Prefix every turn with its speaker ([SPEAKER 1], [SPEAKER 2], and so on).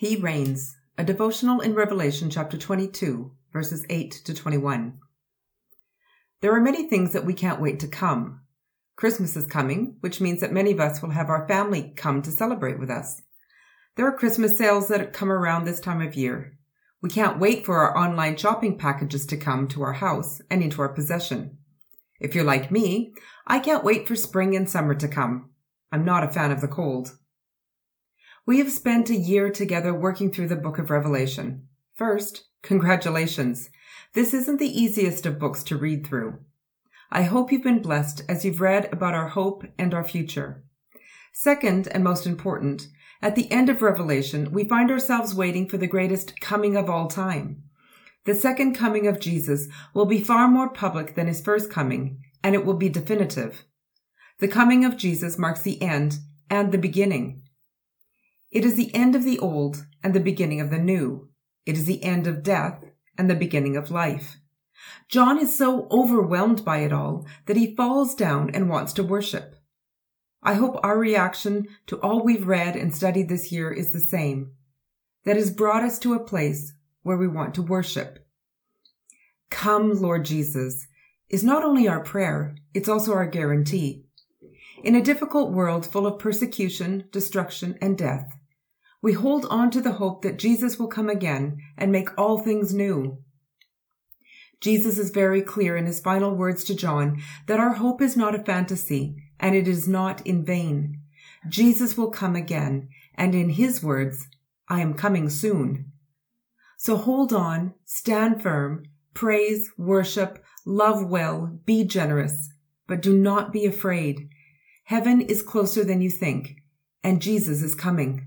[SPEAKER 1] He reigns, a devotional in Revelation chapter 22, verses 8 to 21. There are many things that we can't wait to come. Christmas is coming, which means that many of us will have our family come to celebrate with us. There are Christmas sales that come around this time of year. We can't wait for our online shopping packages to come to our house and into our possession. If you're like me, I can't wait for spring and summer to come. I'm not a fan of the cold. We have spent a year together working through the book of Revelation. First, congratulations. This isn't the easiest of books to read through. I hope you've been blessed as you've read about our hope and our future. Second, and most important, at the end of Revelation, we find ourselves waiting for the greatest coming of all time. The second coming of Jesus will be far more public than his first coming, and it will be definitive. The coming of Jesus marks the end and the beginning. It is the end of the old and the beginning of the new. It is the end of death and the beginning of life. John is so overwhelmed by it all that he falls down and wants to worship. I hope our reaction to all we've read and studied this year is the same. That has brought us to a place where we want to worship. Come, Lord Jesus, is not only our prayer, it's also our guarantee. In a difficult world full of persecution, destruction, and death, we hold on to the hope that Jesus will come again and make all things new. Jesus is very clear in his final words to John that our hope is not a fantasy and it is not in vain. Jesus will come again, and in his words, I am coming soon. So hold on, stand firm, praise, worship, love well, be generous, but do not be afraid. Heaven is closer than you think, and Jesus is coming.